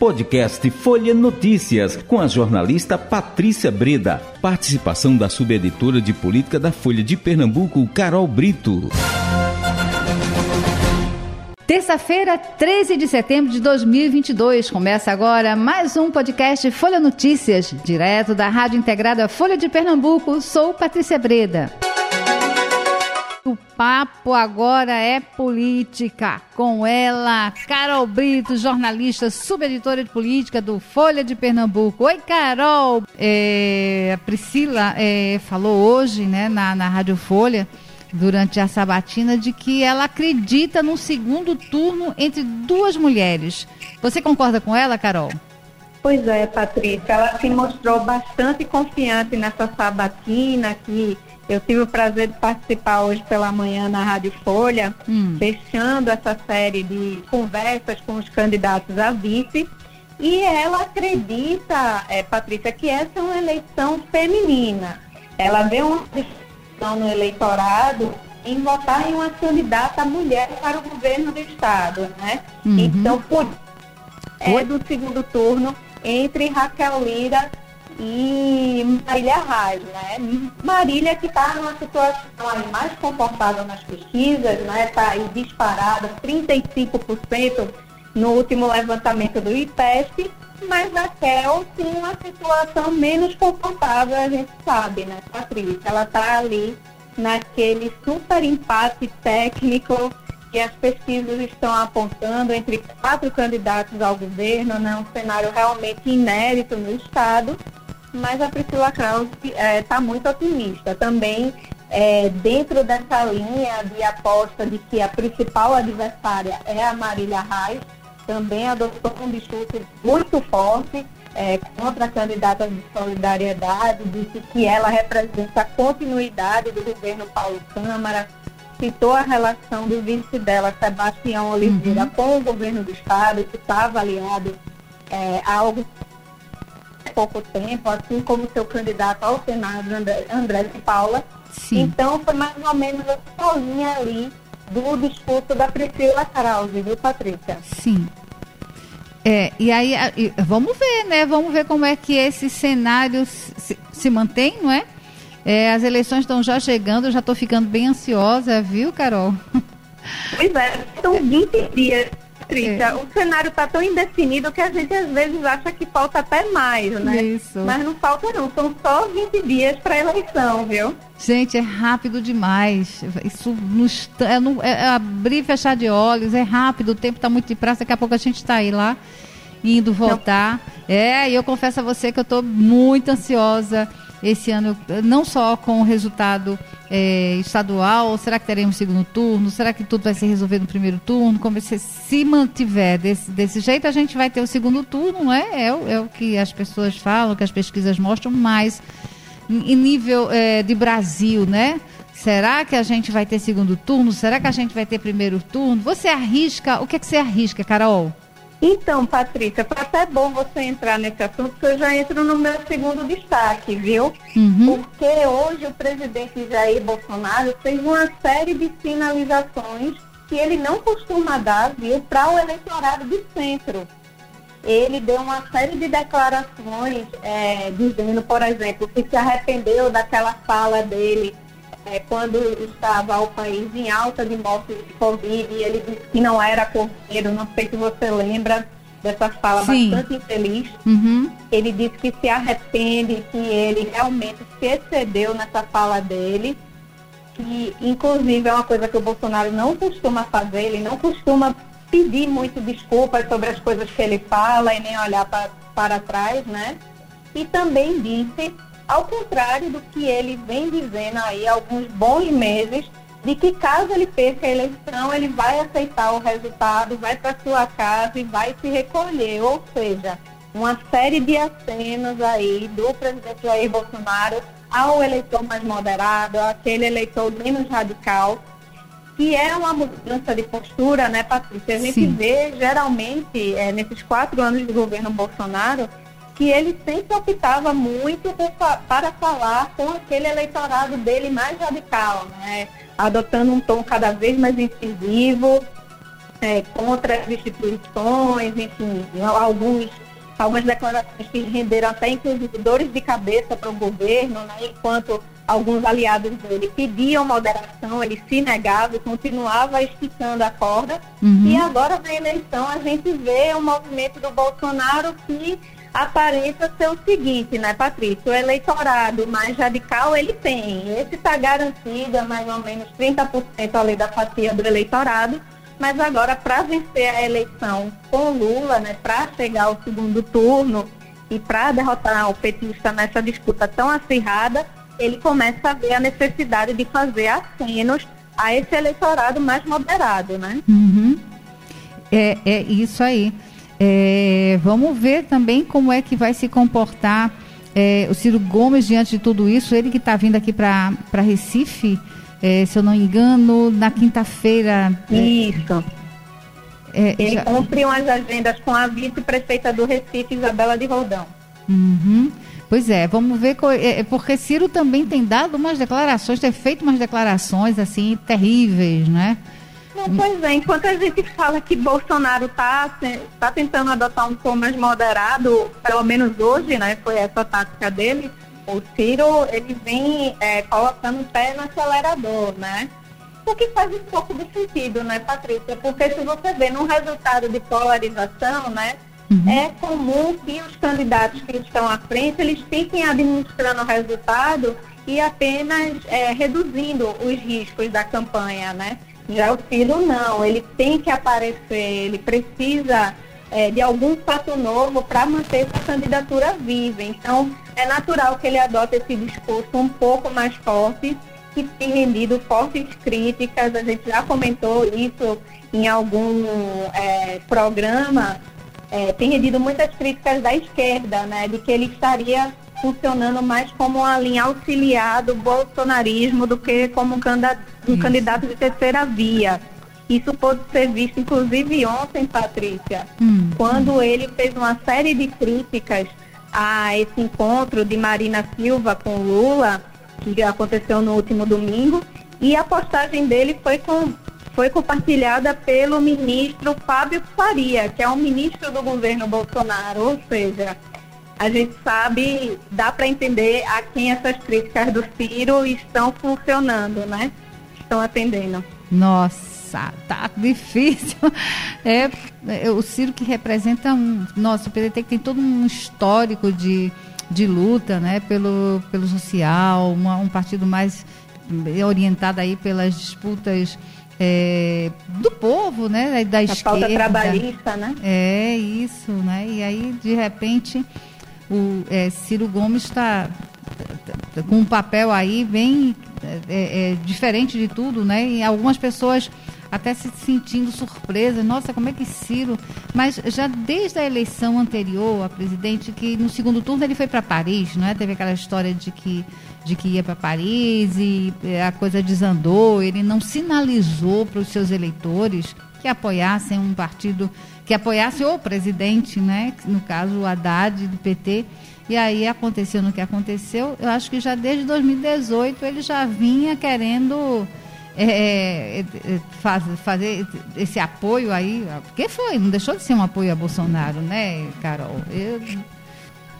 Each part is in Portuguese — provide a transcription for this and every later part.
Podcast Folha Notícias, com a jornalista Patrícia Breda. Participação da subeditora de política da Folha de Pernambuco, Carol Brito. Terça-feira, 13 de setembro de 2022. Começa agora mais um podcast Folha Notícias, direto da Rádio Integrada Folha de Pernambuco. Sou Patrícia Breda. O papo agora é política. Com ela, Carol Brito, jornalista, subeditora de política do Folha de Pernambuco. Oi, Carol! É, a Priscila é, falou hoje né, na, na Rádio Folha durante a sabatina de que ela acredita num segundo turno entre duas mulheres. Você concorda com ela, Carol? Pois é, Patrícia. Ela se mostrou bastante confiante nessa sabatina que eu tive o prazer de participar hoje pela manhã na Rádio Folha, hum. fechando essa série de conversas com os candidatos a vice. E ela acredita, é, Patrícia, que essa é uma eleição feminina. Ela vê uma no eleitorado em votar em uma candidata mulher para o governo do estado, né? Uhum. Então, por é do segundo turno entre Raquel Lira e Marília Reis, né? Marília que está numa situação aí mais confortável nas pesquisas, né? Está aí disparada, 35% no último levantamento do IPESP, mas Raquel tem uma situação menos confortável, a gente sabe, né, Patrícia? Ela está ali naquele super empate técnico que as pesquisas estão apontando entre quatro candidatos ao governo, né? um cenário realmente inédito no Estado, mas a Priscila Krause está é, tá muito otimista. Também é, dentro dessa linha de aposta de que a principal adversária é a Marília Reis, também adotou um discurso muito forte é, contra a candidata de solidariedade, disse que ela representa a continuidade do governo Paulo Câmara, citou a relação do vice dela, Sebastião Oliveira, uhum. com o governo do Estado, que está avaliado é, há algum pouco tempo, assim como seu candidato ao Senado, André, André de Paula. Sim. Então, foi mais ou menos a sozinha ali do discurso da Priscila Krause, viu, Patrícia? Sim. É, e aí, vamos ver, né? Vamos ver como é que esse cenário se, se mantém, não é? é? As eleições estão já chegando, eu já estou ficando bem ansiosa, viu, Carol? Pois é, são 20 dias Patrícia, é. o cenário está tão indefinido que a gente às vezes acha que falta até mais, né? Isso. Mas não falta não, são só 20 dias para a eleição, viu? Gente, é rápido demais. Isso nos, é, é, abrir e fechar de olhos, é rápido, o tempo está muito depressa, daqui a pouco a gente está aí lá, indo votar. Não. É, e eu confesso a você que eu estou muito ansiosa esse ano, não só com o resultado é, estadual, será que teremos segundo turno? Será que tudo vai ser resolvido no primeiro turno? Como se, se mantiver desse, desse jeito, a gente vai ter o segundo turno, não é? É, o, é o que as pessoas falam, que as pesquisas mostram, mas em nível é, de Brasil, né? Será que a gente vai ter segundo turno? Será que a gente vai ter primeiro turno? Você arrisca? O que, é que você arrisca, Carol? Então, Patrícia, foi até bom você entrar nesse assunto, porque eu já entro no meu segundo destaque, viu? Uhum. Porque hoje o presidente Jair Bolsonaro fez uma série de sinalizações que ele não costuma dar, viu, para o eleitorado de centro. Ele deu uma série de declarações é, dizendo, por exemplo, que se arrependeu daquela fala dele é, quando estava o país em alta de mortes de Covid, e ele disse que não era cordeiro, não sei se você lembra dessa fala Sim. bastante infeliz. Uhum. Ele disse que se arrepende, que ele realmente se excedeu nessa fala dele, que inclusive é uma coisa que o Bolsonaro não costuma fazer, ele não costuma pedir muito desculpas sobre as coisas que ele fala e nem olhar pra, para trás, né? E também disse ao contrário do que ele vem dizendo aí há alguns bons meses, de que caso ele perca a eleição, ele vai aceitar o resultado, vai para sua casa e vai se recolher. Ou seja, uma série de acenos aí do presidente Jair Bolsonaro ao eleitor mais moderado, aquele eleitor menos radical, que é uma mudança de postura, né, Patrícia? A gente Sim. vê geralmente, é, nesses quatro anos do governo Bolsonaro, que ele sempre optava muito por, para falar com aquele eleitorado dele mais radical, né? adotando um tom cada vez mais incisivo. é, contra as instituições, enfim, alguns, algumas declarações que renderam até inclusive dores de cabeça para o governo, né, enquanto alguns aliados dele pediam moderação, ele se negava e continuava esticando a corda. Uhum. E agora na eleição a gente vê um movimento do Bolsonaro que aparenta ser o seguinte, né, Patrícia? O eleitorado mais radical ele tem. Esse está garantido a mais ou menos 30% ali da fatia do eleitorado. Mas agora, para vencer a eleição com Lula, né, para chegar ao segundo turno e para derrotar o petista nessa disputa tão acirrada, ele começa a ver a necessidade de fazer acenos a esse eleitorado mais moderado, né? Uhum. É, é isso aí. É, vamos ver também como é que vai se comportar é, o Ciro Gomes diante de tudo isso. Ele que está vindo aqui para Recife, é, se eu não me engano, na quinta-feira. É, isso. É, ele já... cumpriu as agendas com a vice-prefeita do Recife, Isabela de Roldão. Uhum. Pois é, vamos ver, é, porque Ciro também tem dado umas declarações, tem feito umas declarações assim terríveis, né? Não, pois é, enquanto a gente fala que Bolsonaro está tá tentando adotar um tom mais moderado, pelo menos hoje, né? Foi essa tática dele, o Ciro, ele vem é, colocando o pé no acelerador, né? O que faz um pouco de sentido, né, Patrícia? Porque se você vê num resultado de polarização, né? Uhum. É comum que os candidatos que estão à frente, eles fiquem administrando o resultado e apenas é, reduzindo os riscos da campanha, né? Já o Ciro não, ele tem que aparecer, ele precisa é, de algum fato novo para manter essa candidatura viva. Então, é natural que ele adote esse discurso um pouco mais forte, que tem rendido fortes críticas. A gente já comentou isso em algum é, programa. É, tem rendido muitas críticas da esquerda, né, de que ele estaria funcionando mais como uma linha auxiliar do bolsonarismo do que como um candidato, um candidato de terceira via. Isso pode ser visto, inclusive ontem, Patrícia, hum. quando ele fez uma série de críticas a esse encontro de Marina Silva com Lula, que aconteceu no último domingo, e a postagem dele foi, com, foi compartilhada pelo ministro Fábio Faria, que é um ministro do governo Bolsonaro, ou seja, a gente sabe, dá para entender a quem essas críticas do Ciro estão funcionando, né? Estão atendendo. Nossa, tá difícil. É, é, o Ciro que representa um. Nossa, o PDT que tem todo um histórico de, de luta, né? Pelo, pelo social, uma, um partido mais orientado aí pelas disputas é, do povo, né? Da a esquerda. pauta trabalhista, né? É, isso, né? E aí, de repente, o é, Ciro Gomes está com um papel aí bem é, é, diferente de tudo, né? E algumas pessoas até se sentindo surpresa, nossa, como é que Ciro. Mas já desde a eleição anterior a presidente, que no segundo turno ele foi para Paris, não é? Teve aquela história de que, de que ia para Paris e é, a coisa desandou, ele não sinalizou para os seus eleitores que apoiassem um partido que apoiasse o presidente, né? No caso, o Haddad do PT. E aí aconteceu no que aconteceu. Eu acho que já desde 2018 ele já vinha querendo é, é, é, faz, fazer esse apoio aí. Porque foi, não deixou de ser um apoio a Bolsonaro, né, Carol? Eu...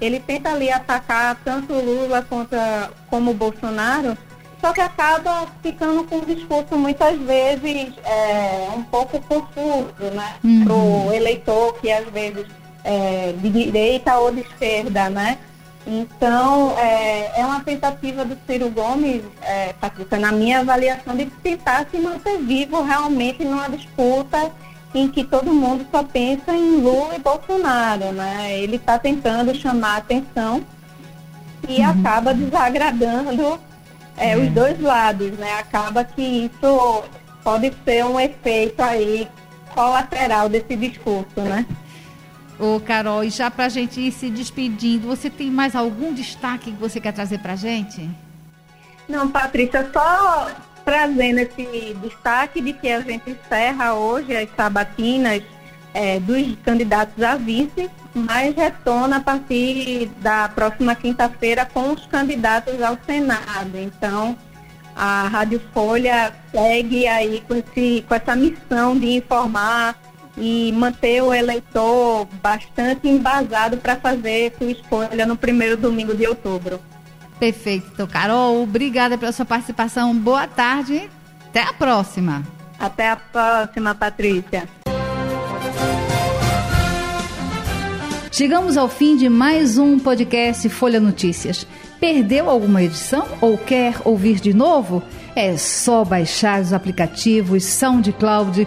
Ele tenta ali atacar tanto Lula contra, como Bolsonaro só que acaba ficando com um discurso muitas vezes é, um pouco confuso, né? Uhum. Para o eleitor que às vezes é de direita ou de esquerda, né? Então, é, é uma tentativa do Ciro Gomes, é, Patrícia, na minha avaliação, de tentar se manter vivo realmente numa disputa em que todo mundo só pensa em Lula e Bolsonaro, né? Ele está tentando chamar a atenção e uhum. acaba desagradando é, os dois lados, né? Acaba que isso pode ser um efeito aí colateral desse discurso, né? Ô, Carol, e já para a gente ir se despedindo, você tem mais algum destaque que você quer trazer para a gente? Não, Patrícia, só trazendo esse destaque de que a gente encerra hoje as sabatinas é, dos candidatos a vice, mas retorna a partir da próxima quinta-feira com os candidatos ao Senado. Então, a Rádio Folha segue aí com, esse, com essa missão de informar e manter o eleitor bastante embasado para fazer sua escolha no primeiro domingo de outubro. Perfeito, então, Carol. Obrigada pela sua participação. Boa tarde. Até a próxima. Até a próxima, Patrícia. Chegamos ao fim de mais um podcast Folha Notícias. Perdeu alguma edição ou quer ouvir de novo? É só baixar os aplicativos SoundCloud,